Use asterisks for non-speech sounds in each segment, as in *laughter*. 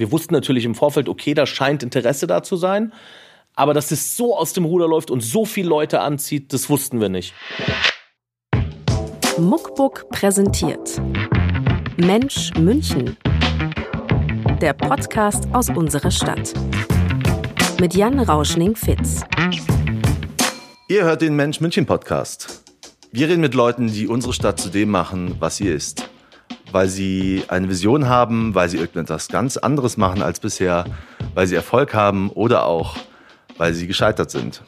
Wir wussten natürlich im Vorfeld, okay, da scheint Interesse da zu sein. Aber dass es so aus dem Ruder läuft und so viele Leute anzieht, das wussten wir nicht. Muckbook präsentiert Mensch München. Der Podcast aus unserer Stadt. Mit Jan Rauschning-Fitz. Ihr hört den Mensch München Podcast. Wir reden mit Leuten, die unsere Stadt zu dem machen, was sie ist. Weil sie eine Vision haben, weil sie irgendetwas ganz anderes machen als bisher, weil sie Erfolg haben oder auch, weil sie gescheitert sind.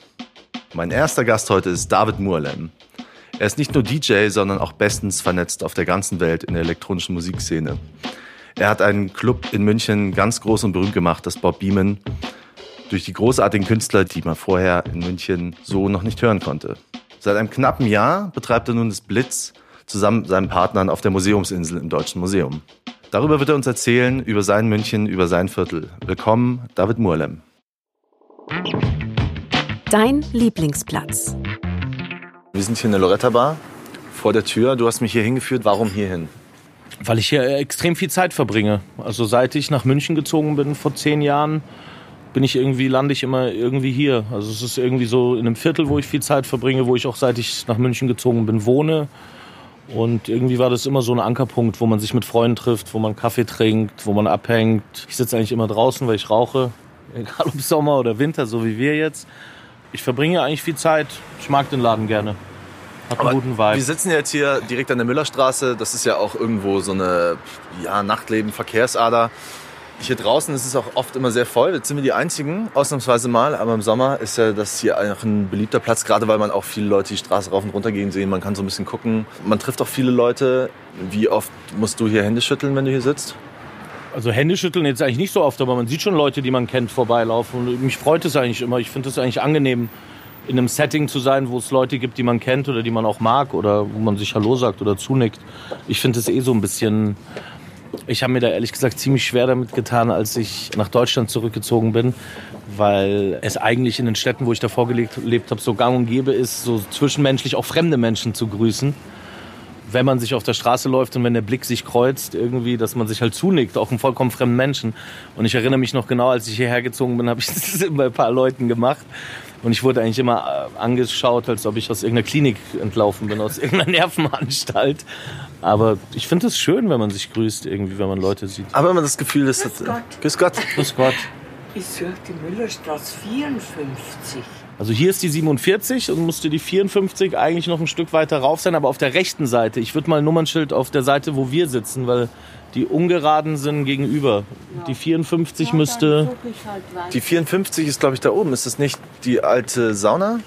Mein erster Gast heute ist David Murlem. Er ist nicht nur DJ, sondern auch bestens vernetzt auf der ganzen Welt in der elektronischen Musikszene. Er hat einen Club in München ganz groß und berühmt gemacht, das Bob Beeman, durch die großartigen Künstler, die man vorher in München so noch nicht hören konnte. Seit einem knappen Jahr betreibt er nun das Blitz zusammen mit seinen Partnern auf der Museumsinsel im Deutschen Museum. Darüber wird er uns erzählen, über sein München, über sein Viertel. Willkommen, David Murlem. Dein Lieblingsplatz. Wir sind hier in der Loretta Bar vor der Tür. Du hast mich hier hingeführt. Warum hierhin? Weil ich hier extrem viel Zeit verbringe. Also seit ich nach München gezogen bin vor zehn Jahren, bin ich irgendwie, lande ich immer irgendwie hier. Also es ist irgendwie so in einem Viertel, wo ich viel Zeit verbringe, wo ich auch seit ich nach München gezogen bin, wohne. Und irgendwie war das immer so ein Ankerpunkt, wo man sich mit Freunden trifft, wo man Kaffee trinkt, wo man abhängt. Ich sitze eigentlich immer draußen, weil ich rauche. *laughs* Egal ob Sommer oder Winter, so wie wir jetzt. Ich verbringe eigentlich viel Zeit. Ich mag den Laden gerne. Hat einen Aber guten Vibe. Wir sitzen jetzt hier direkt an der Müllerstraße. Das ist ja auch irgendwo so eine ja, Nachtleben, Verkehrsader. Hier draußen ist es auch oft immer sehr voll. Jetzt sind wir die Einzigen, ausnahmsweise mal. Aber im Sommer ist ja das hier einfach ein beliebter Platz, gerade weil man auch viele Leute die Straße rauf und runter gehen sehen. Man kann so ein bisschen gucken. Man trifft auch viele Leute. Wie oft musst du hier Hände schütteln, wenn du hier sitzt? Also Hände schütteln jetzt eigentlich nicht so oft, aber man sieht schon Leute, die man kennt, vorbeilaufen. Und mich freut es eigentlich immer. Ich finde es eigentlich angenehm, in einem Setting zu sein, wo es Leute gibt, die man kennt oder die man auch mag oder wo man sich Hallo sagt oder zunickt. Ich finde es eh so ein bisschen. Ich habe mir da ehrlich gesagt ziemlich schwer damit getan, als ich nach Deutschland zurückgezogen bin, weil es eigentlich in den Städten, wo ich davor gelebt, habe, so gang und gäbe ist, so zwischenmenschlich auch fremde Menschen zu grüßen wenn man sich auf der Straße läuft und wenn der Blick sich kreuzt, irgendwie, dass man sich halt zunickt, auch einem vollkommen fremden Menschen. Und ich erinnere mich noch genau, als ich hierher gezogen bin, *laughs* habe ich das bei ein paar Leuten gemacht. Und ich wurde eigentlich immer äh, angeschaut, als ob ich aus irgendeiner Klinik entlaufen bin, aus irgendeiner *laughs* Nervenanstalt. Aber ich finde es schön, wenn man sich grüßt, irgendwie, wenn man Leute sieht. Aber wenn man das Gefühl ist, Grüß Gott. Grüß Gott. Grüß Gott. Ich suche die Müllerstraße 54. Also hier ist die 47 und musste die 54 eigentlich noch ein Stück weiter rauf sein, aber auf der rechten Seite. Ich würde mal ein Nummernschild auf der Seite, wo wir sitzen, weil die ungeraden sind gegenüber. Die 54 müsste. Die 54 ist, glaube ich, da oben. Ist das nicht die alte Sauna?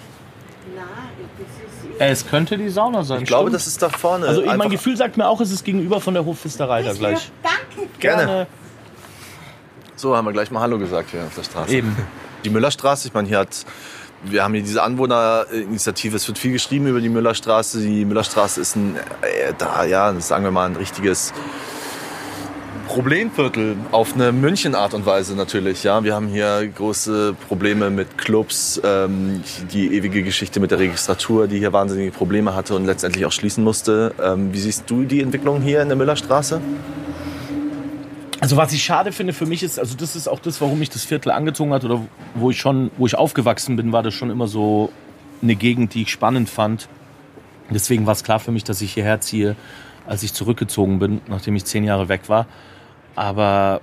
Äh, Es könnte die Sauna sein. Ich glaube, stimmt. das ist da vorne. Also mein Gefühl sagt mir auch, es ist gegenüber von der Hofpfisterei da gleich. Danke. Gerne. So, haben wir gleich mal Hallo gesagt hier auf der Straße. Eben. Die Müllerstraße, ich meine, hier hat, wir haben hier diese Anwohnerinitiative, es wird viel geschrieben über die Müllerstraße. Die Müllerstraße ist ein, äh, da, ja, sagen wir mal, ein richtiges Problemviertel auf eine München-Art und Weise natürlich. Ja, wir haben hier große Probleme mit Clubs, ähm, die ewige Geschichte mit der Registratur, die hier wahnsinnige Probleme hatte und letztendlich auch schließen musste. Ähm, wie siehst du die Entwicklung hier in der Müllerstraße? Also was ich schade finde für mich ist, also das ist auch das, warum mich das Viertel angezogen hat oder wo ich schon, wo ich aufgewachsen bin, war das schon immer so eine Gegend, die ich spannend fand. Deswegen war es klar für mich, dass ich hierher ziehe, als ich zurückgezogen bin, nachdem ich zehn Jahre weg war. Aber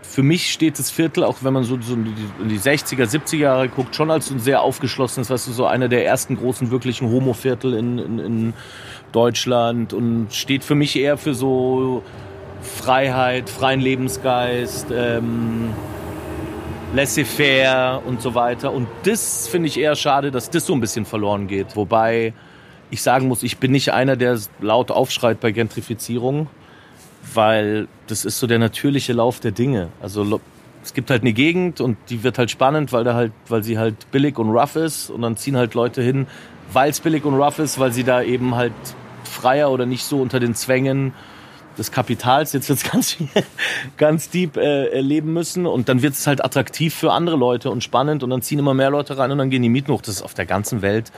für mich steht das Viertel, auch wenn man so, so in die- in die 60er, 70er Jahre guckt, schon als ein sehr aufgeschlossenes, weißt du, so einer der ersten großen wirklichen Homo-Viertel in, in, in Deutschland und steht für mich eher für so Freiheit, freien Lebensgeist, ähm, laissez-faire und so weiter. Und das finde ich eher schade, dass das so ein bisschen verloren geht. Wobei ich sagen muss, ich bin nicht einer, der laut aufschreit bei Gentrifizierung, weil das ist so der natürliche Lauf der Dinge. Also es gibt halt eine Gegend und die wird halt spannend, weil da halt, weil sie halt billig und rough ist und dann ziehen halt Leute hin, weil es billig und rough ist, weil sie da eben halt freier oder nicht so unter den Zwängen des Kapitals, jetzt wird's *laughs* ganz, ganz deep äh, erleben müssen. Und dann wird es halt attraktiv für andere Leute und spannend. Und dann ziehen immer mehr Leute rein und dann gehen die Mieten hoch. Das ist auf der ganzen Welt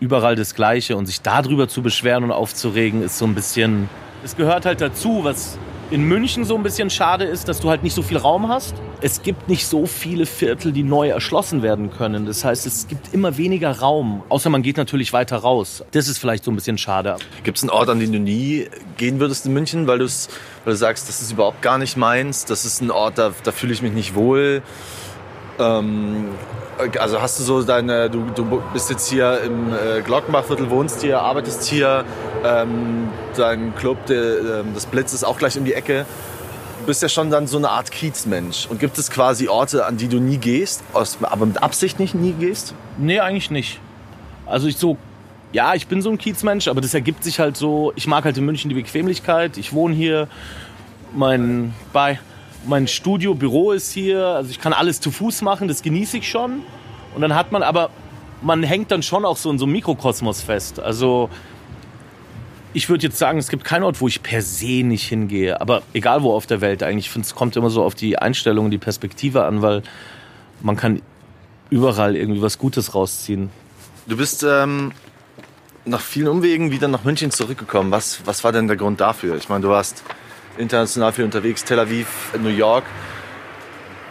überall das Gleiche. Und sich darüber zu beschweren und aufzuregen ist so ein bisschen, es gehört halt dazu, was in München so ein bisschen schade ist, dass du halt nicht so viel Raum hast. Es gibt nicht so viele Viertel, die neu erschlossen werden können. Das heißt, es gibt immer weniger Raum, außer man geht natürlich weiter raus. Das ist vielleicht so ein bisschen schade. Gibt es einen Ort, an den du nie gehen würdest in München, weil, weil du sagst, das ist überhaupt gar nicht meins, das ist ein Ort, da, da fühle ich mich nicht wohl? Ähm, also hast du so deine, du, du bist jetzt hier im äh, Glockenbachviertel, wohnst hier, arbeitest hier, ähm, dein Club, der, äh, das Blitz ist auch gleich um die Ecke. Du bist ja schon dann so eine Art Kiezmensch. Und gibt es quasi Orte, an die du nie gehst, aus, aber mit Absicht nicht nie gehst? Nee, eigentlich nicht. Also ich so, ja, ich bin so ein Kiezmensch, aber das ergibt sich halt so, ich mag halt in München die Bequemlichkeit, ich wohne hier, mein, bei, mein Studio, Büro ist hier, also ich kann alles zu Fuß machen, das genieße ich schon. Und dann hat man aber, man hängt dann schon auch so in so einem Mikrokosmos fest. Also ich würde jetzt sagen, es gibt keinen Ort, wo ich per se nicht hingehe. Aber egal wo auf der Welt eigentlich. Ich finde, es kommt immer so auf die Einstellung, die Perspektive an, weil man kann überall irgendwie was Gutes rausziehen. Du bist ähm, nach vielen Umwegen wieder nach München zurückgekommen. Was, was war denn der Grund dafür? Ich meine, du warst international viel unterwegs, Tel Aviv, New York.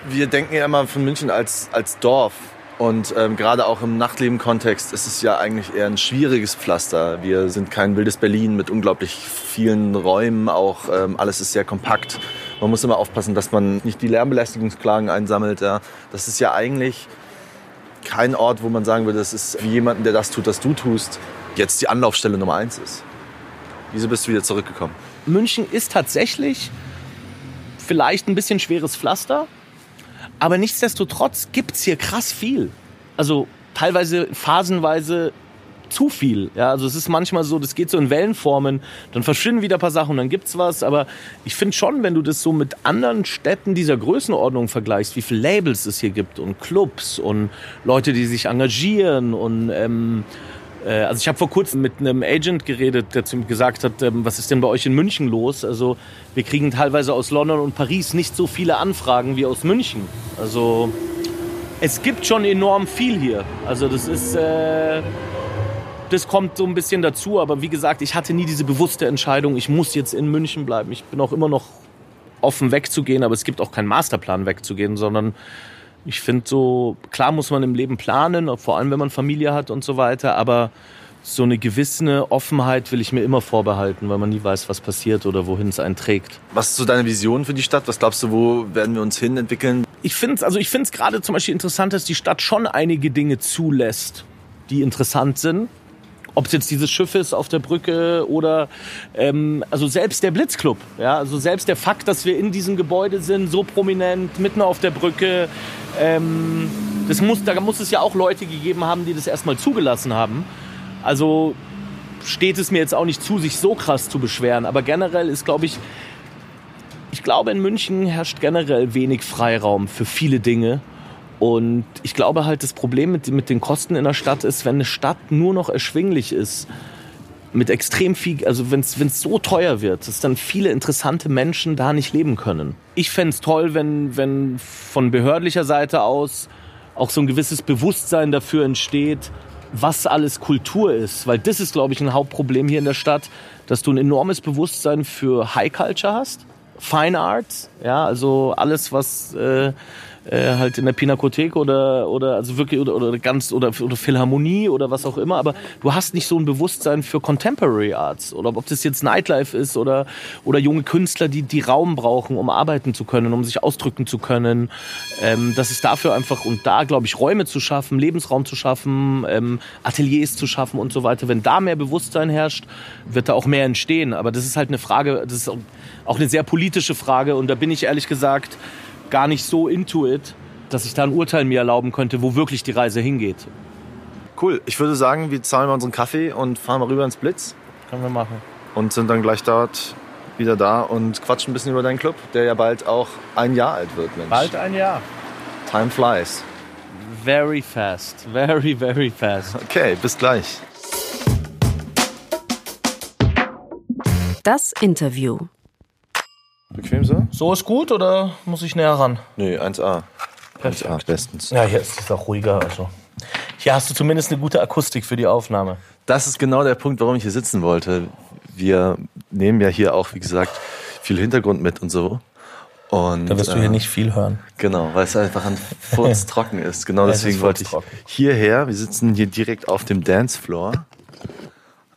Wir denken ja immer von München als, als Dorf. Und ähm, gerade auch im Nachtleben-Kontext ist es ja eigentlich eher ein schwieriges Pflaster. Wir sind kein wildes Berlin mit unglaublich vielen Räumen. Auch ähm, alles ist sehr kompakt. Man muss immer aufpassen, dass man nicht die Lärmbelästigungsklagen einsammelt. Ja. Das ist ja eigentlich kein Ort, wo man sagen würde, das ist wie jemanden, der das tut, was du tust, jetzt die Anlaufstelle Nummer eins ist. Wieso bist du wieder zurückgekommen? München ist tatsächlich vielleicht ein bisschen schweres Pflaster, aber nichtsdestotrotz gibt es hier krass viel. Also teilweise phasenweise zu viel. Ja, also es ist manchmal so, das geht so in Wellenformen, dann verschwinden wieder ein paar Sachen und dann gibt's was. Aber ich finde schon, wenn du das so mit anderen Städten dieser Größenordnung vergleichst, wie viele Labels es hier gibt und Clubs und Leute, die sich engagieren und ähm, äh, also ich habe vor kurzem mit einem Agent geredet, der zu mir gesagt hat, ähm, was ist denn bei euch in München los? Also wir kriegen teilweise aus London und Paris nicht so viele Anfragen wie aus München. Also es gibt schon enorm viel hier. Also das ist, äh, das kommt so ein bisschen dazu. Aber wie gesagt, ich hatte nie diese bewusste Entscheidung, ich muss jetzt in München bleiben. Ich bin auch immer noch offen wegzugehen, aber es gibt auch keinen Masterplan wegzugehen, sondern ich finde so, klar muss man im Leben planen, vor allem wenn man Familie hat und so weiter, aber so eine gewisse Offenheit will ich mir immer vorbehalten, weil man nie weiß, was passiert oder wohin es einen trägt. Was ist so deine Vision für die Stadt? Was glaubst du, wo werden wir uns hin entwickeln? Ich finde es also ich gerade zum Beispiel interessant, dass die Stadt schon einige Dinge zulässt, die interessant sind ob es jetzt dieses Schiff ist auf der Brücke oder ähm, also selbst der Blitzclub, ja, also selbst der Fakt, dass wir in diesem Gebäude sind, so prominent, mitten auf der Brücke, ähm, das muss, da muss es ja auch Leute gegeben haben, die das erstmal zugelassen haben. Also steht es mir jetzt auch nicht zu, sich so krass zu beschweren, aber generell ist, glaube ich, ich glaube, in München herrscht generell wenig Freiraum für viele Dinge. Und ich glaube halt, das Problem mit, mit den Kosten in der Stadt ist, wenn eine Stadt nur noch erschwinglich ist, mit extrem viel, also wenn es so teuer wird, dass dann viele interessante Menschen da nicht leben können. Ich fände es toll, wenn, wenn von behördlicher Seite aus auch so ein gewisses Bewusstsein dafür entsteht, was alles Kultur ist. Weil das ist, glaube ich, ein Hauptproblem hier in der Stadt, dass du ein enormes Bewusstsein für High Culture hast, Fine Arts, ja, also alles, was äh, äh, halt in der Pinakothek oder oder also wirklich oder, oder ganz oder, oder Philharmonie oder was auch immer, aber du hast nicht so ein Bewusstsein für Contemporary Arts oder ob das jetzt Nightlife ist oder oder junge Künstler, die die Raum brauchen, um arbeiten zu können, um sich ausdrücken zu können. Ähm, das ist dafür einfach und da glaube ich Räume zu schaffen, Lebensraum zu schaffen, ähm, Ateliers zu schaffen und so weiter. Wenn da mehr Bewusstsein herrscht, wird da auch mehr entstehen. Aber das ist halt eine Frage, das ist auch eine sehr politische Frage und da bin ich ehrlich gesagt gar nicht so into it, dass ich da ein Urteil mir erlauben könnte, wo wirklich die Reise hingeht. Cool. Ich würde sagen, wir zahlen mal unseren Kaffee und fahren mal rüber ins Blitz. Können wir machen. Und sind dann gleich dort wieder da und quatschen ein bisschen über deinen Club, der ja bald auch ein Jahr alt wird, Mensch. Bald ein Jahr. Time flies. Very fast. Very, very fast. Okay, bis gleich. Das Interview. Bequem so? So ist gut oder muss ich näher ran? Nee, 1A. Perfekt. 1A, bestens. Ja, hier ist es auch ruhiger. Also. Hier hast du zumindest eine gute Akustik für die Aufnahme. Das ist genau der Punkt, warum ich hier sitzen wollte. Wir nehmen ja hier auch, wie gesagt, viel Hintergrund mit und so. Und, Da wirst du äh, hier nicht viel hören. Genau, weil es einfach ein Furz trocken *laughs* ist. Genau Ja, deswegen ist wollte ich hierher. Wir sitzen hier direkt auf dem Dancefloor.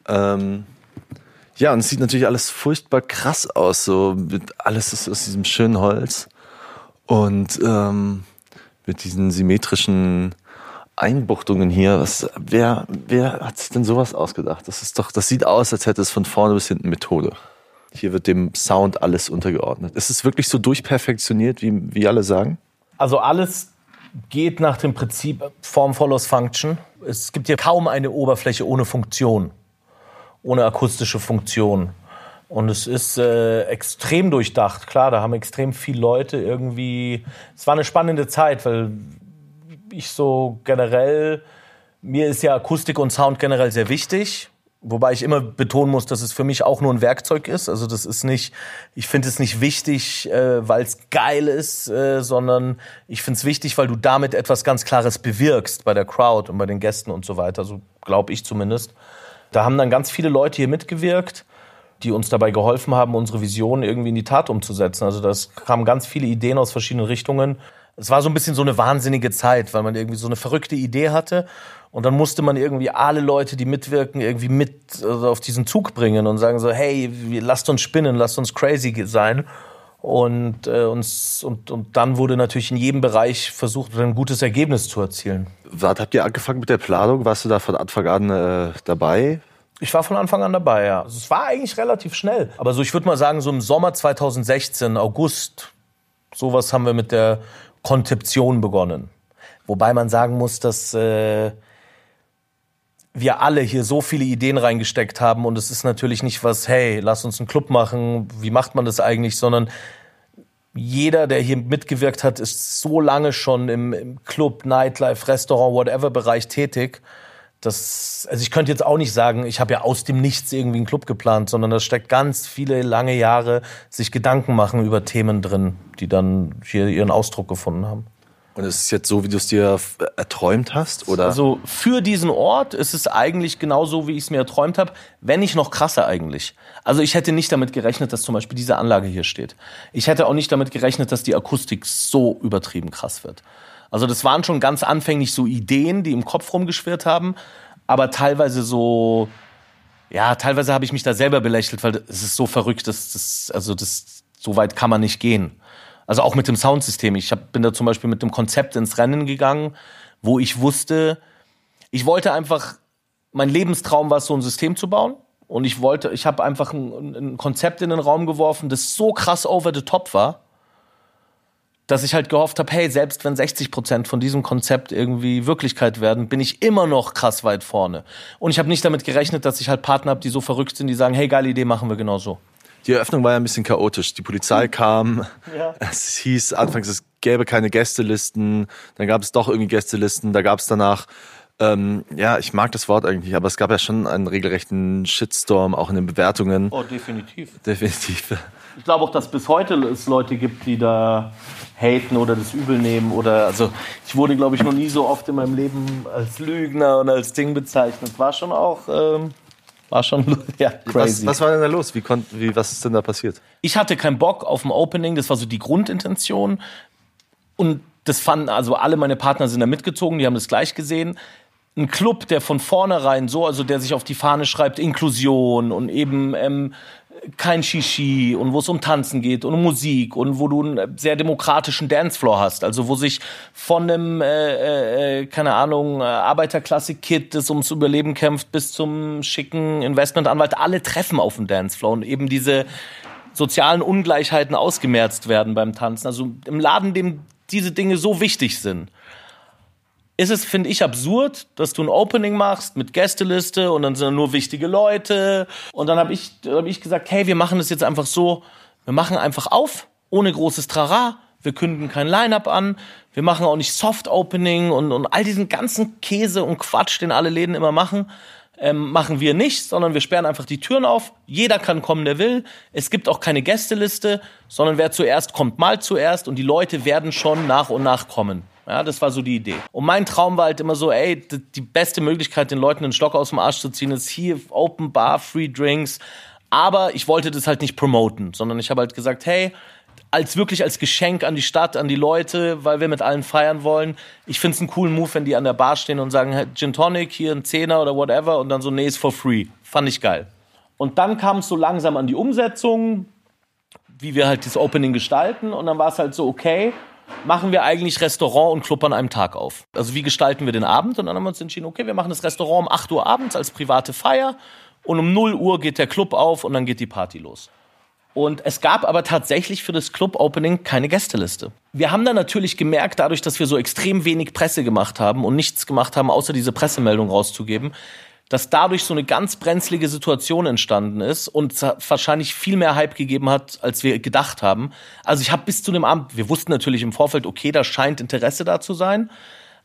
Ähm, ja, und es sieht natürlich alles furchtbar krass aus. So alles ist aus diesem schönen Holz und ähm, mit diesen symmetrischen Einbuchtungen hier. Was, wer, wer hat sich denn sowas ausgedacht? Das ist doch, das sieht aus, als hätte es von vorne bis hinten Methode. Hier wird dem Sound alles untergeordnet. Ist es wirklich so durchperfektioniert, wie, wie alle sagen? Also alles geht nach dem Prinzip Form follows Function. Es gibt hier kaum eine Oberfläche ohne Funktion, ohne akustische Funktion. Und es ist äh, extrem durchdacht. Klar, da haben extrem viele Leute irgendwie. Es war eine spannende Zeit, weil ich so generell mir ist ja Akustik und Sound generell sehr wichtig. Wobei ich immer betonen muss, dass es für mich auch nur ein Werkzeug ist. Also das ist nicht, ich finde es nicht wichtig, äh, weil es geil ist, äh, sondern ich finde es wichtig, weil du damit etwas ganz Klares bewirkst bei der Crowd und bei den Gästen und so weiter. So glaube ich zumindest. Da haben dann ganz viele Leute hier mitgewirkt, die uns dabei geholfen haben, unsere Vision irgendwie in die Tat umzusetzen. Also das kamen ganz viele Ideen aus verschiedenen Richtungen. Es war so ein bisschen so eine wahnsinnige Zeit, weil man irgendwie so eine verrückte Idee hatte und dann musste man irgendwie alle Leute, die mitwirken, irgendwie mit also auf diesen Zug bringen und sagen so, hey, lasst uns spinnen, lasst uns crazy sein. Und, äh, uns, und, und dann wurde natürlich in jedem Bereich versucht, ein gutes Ergebnis zu erzielen. Wart, habt ihr angefangen mit der Planung? Warst du da von Anfang an äh, dabei? Ich war von Anfang an dabei, ja. Also es war eigentlich relativ schnell. Aber so, ich würde mal sagen, so im Sommer 2016, August, sowas haben wir mit der Konzeption begonnen. Wobei man sagen muss, dass äh, wir alle hier so viele Ideen reingesteckt haben und es ist natürlich nicht was, hey, lass uns einen Club machen, wie macht man das eigentlich, sondern jeder, der hier mitgewirkt hat, ist so lange schon im, im Club, Nightlife, Restaurant, whatever Bereich tätig. Das, also ich könnte jetzt auch nicht sagen, ich habe ja aus dem Nichts irgendwie einen Club geplant, sondern da steckt ganz viele lange Jahre sich Gedanken machen über Themen drin, die dann hier ihren Ausdruck gefunden haben. Und ist es jetzt so, wie du es dir f- erträumt hast? Oder? Also für diesen Ort ist es eigentlich genauso, wie ich es mir erträumt habe, wenn nicht noch krasser eigentlich. Also ich hätte nicht damit gerechnet, dass zum Beispiel diese Anlage hier steht. Ich hätte auch nicht damit gerechnet, dass die Akustik so übertrieben krass wird. Also das waren schon ganz anfänglich so Ideen, die im Kopf rumgeschwirrt haben, aber teilweise so, ja, teilweise habe ich mich da selber belächelt, weil es ist so verrückt, dass das, also das, so weit kann man nicht gehen. Also auch mit dem Soundsystem. Ich hab, bin da zum Beispiel mit dem Konzept ins Rennen gegangen, wo ich wusste, ich wollte einfach, mein Lebenstraum war es, so ein System zu bauen. Und ich wollte, ich habe einfach ein, ein Konzept in den Raum geworfen, das so krass over the top war, dass ich halt gehofft habe, hey, selbst wenn 60 Prozent von diesem Konzept irgendwie Wirklichkeit werden, bin ich immer noch krass weit vorne. Und ich habe nicht damit gerechnet, dass ich halt Partner habe, die so verrückt sind, die sagen, hey, geile Idee, machen wir genau so. Die Eröffnung war ja ein bisschen chaotisch. Die. Polizei *laughs* kam. Es hieß anfangs, es gäbe keine Gästelisten. Dann gab es doch irgendwie Gästelisten. Da gab es danach, ähm, ja, ich mag das Wort eigentlich aber es gab ja schon einen regelrechten Shitstorm, auch in den Bewertungen. Oh, definitiv. Definitiv. Ich glaube auch, dass bis heute es Leute gibt, die da haten oder das übel nehmen oder also ich wurde glaube ich noch nie so oft in meinem Leben als Lügner und als Ding bezeichnet. War schon auch ähm, war schon *laughs* ja Was, crazy. was war denn da los? Wie, konnt, wie, was ist denn da passiert? ich hatte keinen Bock auf ein Opening, das war so die Grundintention und das fanden also alle meine Partner sind da mitgezogen, die haben das gleich gesehen. Ein Club, der von vornherein so, also der sich auf die Fahne schreibt, Inklusion und eben ähm, kein Shishi und wo es um Tanzen geht und um Musik und wo du einen sehr demokratischen Dancefloor hast, also wo sich von einem, äh, äh, keine Ahnung, äh, Arbeiterklasse-Kid, das ums Überleben kämpft, bis zum schicken Investmentanwalt, alle treffen auf dem Dancefloor und eben diese sozialen Ungleichheiten ausgemerzt werden beim Tanzen. Also im Laden, dem diese Dinge so wichtig sind, ist es, finde ich, absurd, dass du ein Opening machst mit Gästeliste und dann sind da nur wichtige Leute. Und dann habe ich, hab ich gesagt, hey, wir machen das jetzt einfach so, wir machen einfach auf, ohne großes Trara. Wir kündigen kein Line-Up an. Wir machen auch nicht Soft-Opening und, und all diesen ganzen Käse und Quatsch, den alle Läden immer machen. Ähm, machen wir nicht, sondern wir sperren einfach die Türen auf. Jeder kann kommen, der will. Es gibt auch keine Gästeliste, sondern wer zuerst kommt, mal zuerst und die Leute werden schon nach und nach kommen. Ja, das war so die Idee. Und mein Traum war halt immer so, ey, die beste Möglichkeit, den Leuten den Stock aus dem Arsch zu ziehen, ist hier Open Bar, Free Drinks, Aber ich wollte das halt nicht promoten, sondern ich habe halt gesagt, hey, als wirklich als Geschenk an die Stadt, an die Leute, weil wir mit allen feiern wollen. Ich finde es einen coolen Move, wenn die an der Bar stehen und sagen, hey, Gin Tonic, hier ein Zehner oder whatever und dann so, nee, ist for free. Fand ich geil. Und dann kam es so langsam an die Umsetzung, wie wir halt das Opening gestalten und dann war es halt so, okay, machen wir eigentlich Restaurant und Club an einem Tag auf. Also wie gestalten wir den Abend? Und dann haben wir uns entschieden, okay, wir machen das Restaurant um 8 Uhr abends als private Feier und um 0 Uhr geht der Club auf und dann geht die Party los. Und es gab aber tatsächlich für das Club-Opening keine Gästeliste. Wir haben dann natürlich gemerkt, dadurch, dass wir so extrem wenig Presse gemacht haben und nichts gemacht haben, außer diese Pressemeldung rauszugeben, dass dadurch so eine ganz brenzlige Situation entstanden ist und wahrscheinlich viel mehr Hype gegeben hat, als wir gedacht haben. Also ich habe bis zu dem Abend, wir wussten natürlich im Vorfeld, okay, da scheint Interesse da zu sein,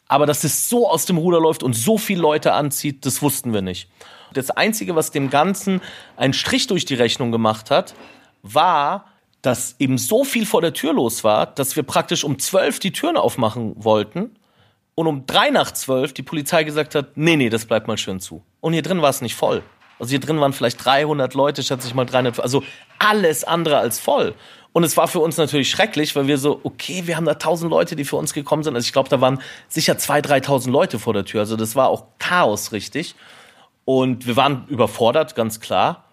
aber dass es so aus dem Ruder läuft und so viele Leute anzieht, das wussten wir nicht. Das Einzige, was dem Ganzen einen Strich durch die Rechnung gemacht hat, war, dass eben so viel vor der Tür los war, dass wir praktisch um zwölf die Türen aufmachen wollten und um drei nach zwölf die Polizei gesagt hat, nee, nee, das bleibt mal schön zu. Und hier drin war es nicht voll. Also hier drin waren vielleicht 300 Leute, schätze ich mal 300, also alles andere als voll. Und es war für uns natürlich schrecklich, weil wir so, okay, wir haben da tausend Leute, die für uns gekommen sind. Also ich glaube, da waren sicher 2.000, 3.000 Leute vor der Tür. Also das war auch Chaos, richtig. Und wir waren überfordert, ganz klar.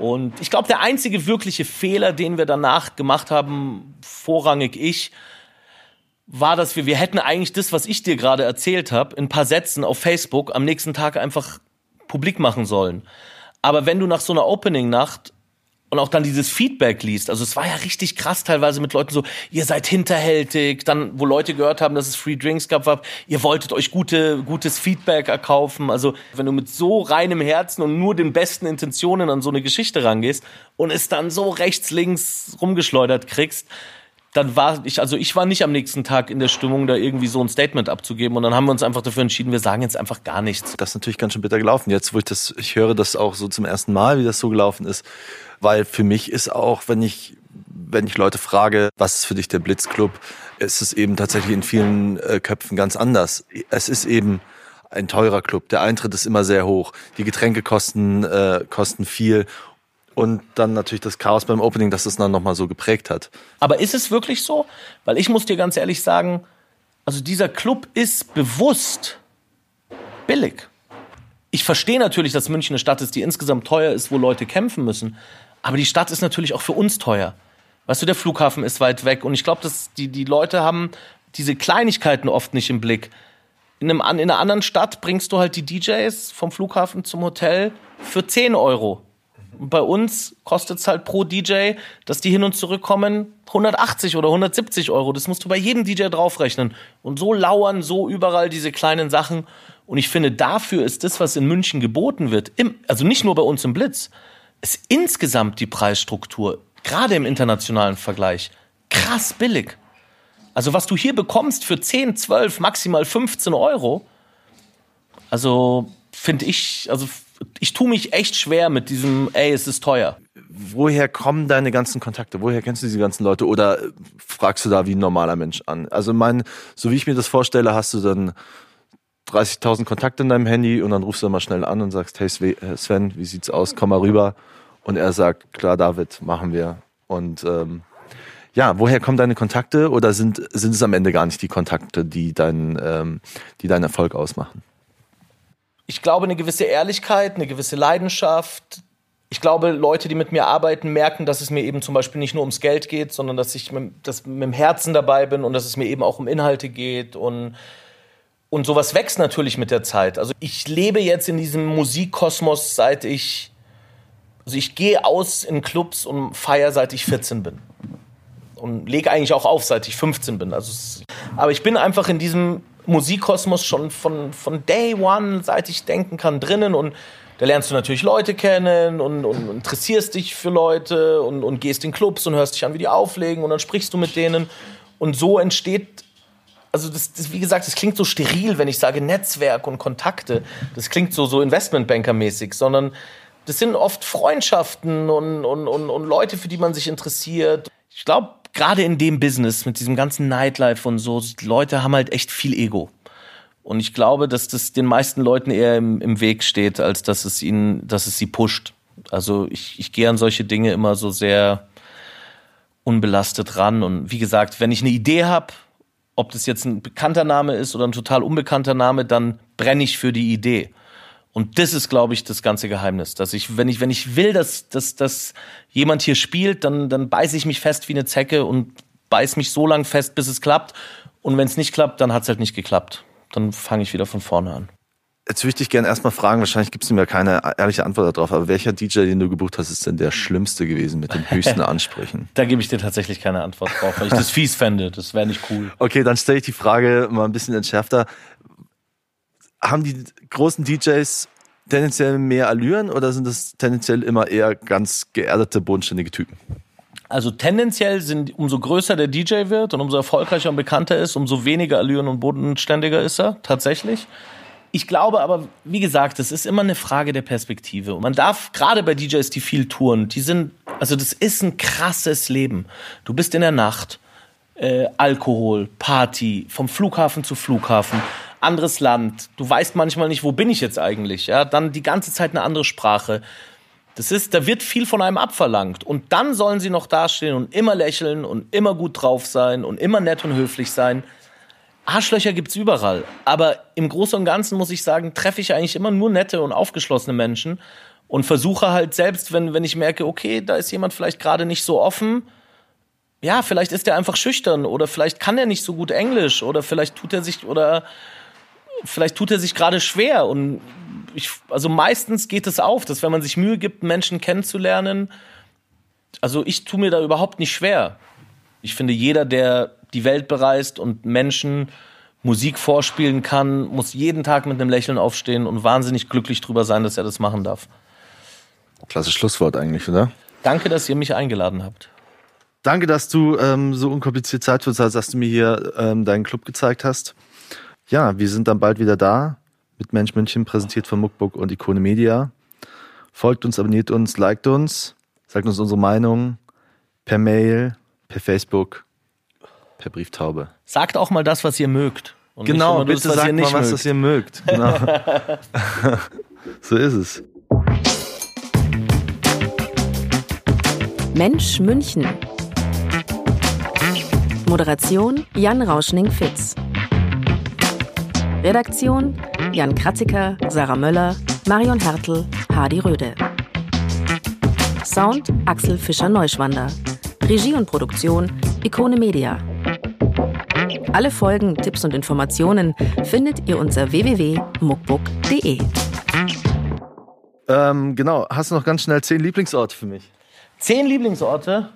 Und ich glaube, der einzige wirkliche Fehler, den wir danach gemacht haben, vorrangig ich, war, dass wir, wir hätten eigentlich das, was ich dir gerade erzählt habe, in paar Sätzen auf Facebook am nächsten Tag einfach publik machen sollen. Aber wenn du nach so einer Opening-Nacht und auch dann dieses Feedback liest. Also es war ja richtig krass teilweise mit Leuten so, ihr seid hinterhältig, dann wo Leute gehört haben, dass es Free Drinks gab, war, ihr wolltet euch gute gutes Feedback erkaufen. Also wenn du mit so reinem Herzen und nur den besten Intentionen an so eine Geschichte rangehst und es dann so rechts links rumgeschleudert kriegst, dann war ich, also ich war nicht am nächsten Tag in der Stimmung, da irgendwie so ein Statement abzugeben. Und dann haben wir uns einfach dafür entschieden, wir sagen jetzt einfach gar nichts. Das ist natürlich ganz schön bitter gelaufen. Jetzt, wo ich das, ich höre das auch so zum ersten Mal, wie das so gelaufen ist. Weil für mich ist auch, wenn ich, wenn ich Leute frage, was ist für dich der Blitzclub, ist es eben tatsächlich in vielen äh, Köpfen ganz anders. Es ist eben ein teurer Club. Der Eintritt ist immer sehr hoch. Die Getränke kosten, äh, kosten viel und dann natürlich das Chaos beim Opening, dass es dann nochmal so geprägt hat. Aber ist es wirklich so? Weil ich muss dir ganz ehrlich sagen, also dieser Club ist bewusst billig. Ich verstehe natürlich, dass München eine Stadt ist, die insgesamt teuer ist, wo Leute kämpfen müssen. Aber die Stadt ist natürlich auch für uns teuer. Weißt du, der Flughafen ist weit weg und ich glaube, dass die, die Leute haben diese Kleinigkeiten oft nicht im Blick. In, einem, in einer anderen Stadt bringst du halt die DJs vom Flughafen zum Hotel für 10 Euro bei uns kostet es halt pro DJ, dass die hin und zurück kommen, 180 oder 170 Euro. Das musst du bei jedem DJ draufrechnen. Und so lauern so überall diese kleinen Sachen. Und ich finde, dafür ist das, was in München geboten wird, im, also nicht nur bei uns im Blitz, ist insgesamt die Preisstruktur, gerade im internationalen Vergleich, krass billig. Also was du hier bekommst für 10, 12, maximal 15 Euro, also finde ich, also ich tue mich echt schwer mit diesem, ey, es ist teuer. Woher kommen deine ganzen Kontakte? Woher kennst du diese ganzen Leute? Oder fragst du da wie ein normaler Mensch an? Also mein, so wie ich mir das vorstelle, hast du dann 30.000 Kontakte in deinem Handy und dann rufst du mal schnell an und sagst, hey Sven, wie sieht's aus? Komm mal rüber. Und er sagt, klar, David, machen wir. Und ähm, ja, woher kommen deine Kontakte oder sind, sind es am Ende gar nicht die Kontakte, die, dein, ähm, die deinen Erfolg ausmachen? Ich glaube, eine gewisse Ehrlichkeit, eine gewisse Leidenschaft. Ich glaube, Leute, die mit mir arbeiten, merken, dass es mir eben zum Beispiel nicht nur ums Geld geht, sondern dass ich mit, dass mit dem Herzen dabei bin und dass es mir eben auch um Inhalte geht und und sowas wächst natürlich mit der Zeit. Also ich lebe jetzt in diesem Musikkosmos, seit ich also ich gehe aus in Clubs und feiere, seit ich 14 bin. Und lege eigentlich auch auf, seit ich 15 bin. Also aber ich bin einfach in diesem Musikkosmos schon von, von Day One, seit ich denken kann, drinnen und da lernst du natürlich Leute kennen und, und interessierst dich für Leute und, und gehst in Clubs und hörst dich an, wie die auflegen und dann sprichst du mit denen und so entsteht also das, das, wie gesagt, das klingt so steril, wenn ich sage Netzwerk und Kontakte. Das klingt so, so Investmentbanker-mäßig, sondern das sind oft Freundschaften und, und, und, und Leute, für die man sich interessiert. Ich glaube, gerade in dem Business mit diesem ganzen Nightlife und so, Leute haben halt echt viel Ego. Und ich glaube, dass das den meisten Leuten eher im, im Weg steht, als dass es ihnen, dass es sie pusht. Also ich, ich gehe an solche Dinge immer so sehr unbelastet ran. Und wie gesagt, wenn ich eine Idee habe, ob das jetzt ein bekannter Name ist oder ein total unbekannter Name, dann brenne ich für die Idee. Und das ist, glaube ich, das ganze Geheimnis, dass ich, wenn ich, wenn ich will, dass, dass, dass jemand hier spielt, dann, dann beiße ich mich fest wie eine Zecke und beiß mich so lang fest, bis es klappt. Und wenn es nicht klappt, dann hat es halt nicht geklappt. Dann fange ich wieder von vorne an. Jetzt würde ich dich gerne erstmal fragen, wahrscheinlich gibst du mir keine ehrliche Antwort darauf, aber welcher DJ, den du gebucht hast, ist denn der schlimmste gewesen mit den höchsten *laughs* Ansprüchen? da gebe ich dir tatsächlich keine Antwort drauf, weil ich das *laughs* fies fände. Das wäre nicht cool. Okay, dann stelle ich die Frage mal ein bisschen entschärfter. Haben die großen DJs tendenziell mehr Allüren oder sind das tendenziell immer eher ganz geerdete, bodenständige Typen? Also tendenziell sind, umso größer der DJ wird und umso erfolgreicher und bekannter ist, umso weniger Allüren und bodenständiger ist er, tatsächlich. Ich glaube aber, wie gesagt, das ist immer eine Frage der Perspektive. Und man darf, gerade bei DJs, die viel touren, die sind, also das ist ein krasses Leben. Du bist in der Nacht, äh, Alkohol, Party, vom Flughafen zu Flughafen, anderes Land. Du weißt manchmal nicht, wo bin ich jetzt eigentlich? Ja, dann die ganze Zeit eine andere Sprache. Das ist, da wird viel von einem abverlangt. Und dann sollen sie noch dastehen und immer lächeln und immer gut drauf sein und immer nett und höflich sein. Arschlöcher gibt's überall. Aber im Großen und Ganzen muss ich sagen, treffe ich eigentlich immer nur nette und aufgeschlossene Menschen und versuche halt selbst, wenn, wenn ich merke, okay, da ist jemand vielleicht gerade nicht so offen, ja, vielleicht ist er einfach schüchtern oder vielleicht kann er nicht so gut Englisch oder vielleicht tut er sich oder vielleicht tut er sich gerade schwer und ich, also meistens geht es auf, dass wenn man sich Mühe gibt, Menschen kennenzulernen, also ich tue mir da überhaupt nicht schwer. Ich finde, jeder, der die Welt bereist und Menschen Musik vorspielen kann, muss jeden Tag mit einem Lächeln aufstehen und wahnsinnig glücklich drüber sein, dass er das machen darf. Klasse Schlusswort eigentlich, oder? Danke, dass ihr mich eingeladen habt. Danke, dass du ähm, so unkompliziert Zeit für uns hast, dass du mir hier ähm, deinen Club gezeigt hast. Ja, wir sind dann bald wieder da mit Mensch München, präsentiert von Muckbook und Ikone Media. Folgt uns, abonniert uns, liked uns, sagt uns unsere Meinung per Mail, per Facebook per Brieftaube. Sagt auch mal das, was ihr mögt. Und genau, bitte das, sagt mal, was, was ihr mögt. Genau. *laughs* *laughs* so ist es. Mensch München. Moderation Jan Rauschning-Fitz. Redaktion Jan Kratziker, Sarah Möller, Marion Hertel, Hardy Röde. Sound Axel Fischer-Neuschwander. Regie und Produktion Ikone Media. Alle Folgen, Tipps und Informationen findet ihr unter www.muckbook.de. Ähm, genau, hast du noch ganz schnell zehn Lieblingsorte für mich? Zehn Lieblingsorte?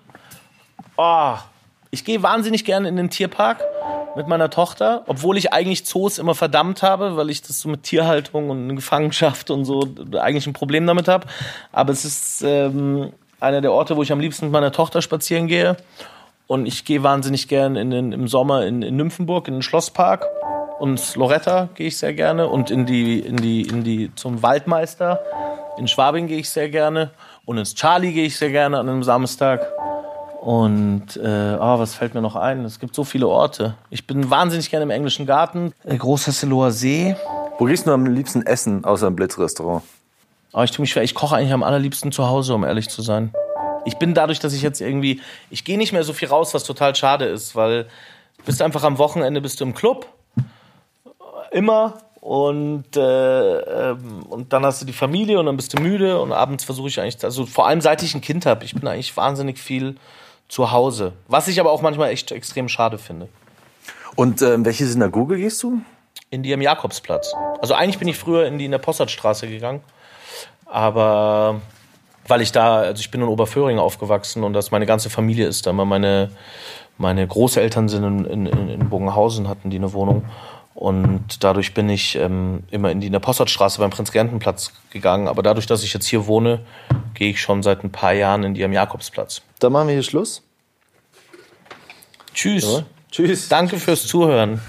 Oh, ich gehe wahnsinnig gerne in den Tierpark mit meiner Tochter, obwohl ich eigentlich Zoos immer verdammt habe, weil ich das so mit Tierhaltung und Gefangenschaft und so eigentlich ein Problem damit habe. Aber es ist ähm, einer der Orte, wo ich am liebsten mit meiner Tochter spazieren gehe. Und ich gehe wahnsinnig gern in den, im Sommer in, in Nymphenburg, in den Schlosspark. Und Loretta gehe ich sehr gerne. Und in die, in die, in die, zum Waldmeister. In Schwabing gehe ich sehr gerne. Und ins Charlie gehe ich sehr gerne an einem Samstag. Und äh, oh, was fällt mir noch ein? Es gibt so viele Orte. Ich bin wahnsinnig gerne im englischen Garten. Äh, Großhesseloher See. Wo gehst du am liebsten essen, außer im Blitzrestaurant? Oh, ich tue mich schwer. Ich koche eigentlich am allerliebsten zu Hause, um ehrlich zu sein ich bin dadurch, dass ich jetzt irgendwie, ich gehe nicht mehr so viel raus, was total schade ist, weil du bist einfach am Wochenende bist du im Club, immer und äh, ähm, und dann hast du die Familie und dann bist du müde und abends versuche ich eigentlich, also vor allem seit ich ein Kind habe, ich bin eigentlich wahnsinnig viel zu Hause, was ich aber auch manchmal echt extrem schade finde. Und äh, welche Synagoge gehst du? In die am Jakobsplatz. Also eigentlich bin ich früher in die in der Possertstraße gegangen, aber weil ich da, also ich bin in Oberföhring aufgewachsen und das meine ganze Familie ist da. Meine, meine Großeltern sind in, in, in Bogenhausen, hatten die eine Wohnung. Und dadurch bin ich ähm, immer in die, in der Possertstraße beim Prinz-Gerentenplatz gegangen. Aber dadurch, dass ich jetzt hier wohne, gehe ich schon seit ein paar Jahren in die am Jakobsplatz. Dann machen wir hier Schluss. Tschüss. Ja. Tschüss. Danke fürs Zuhören.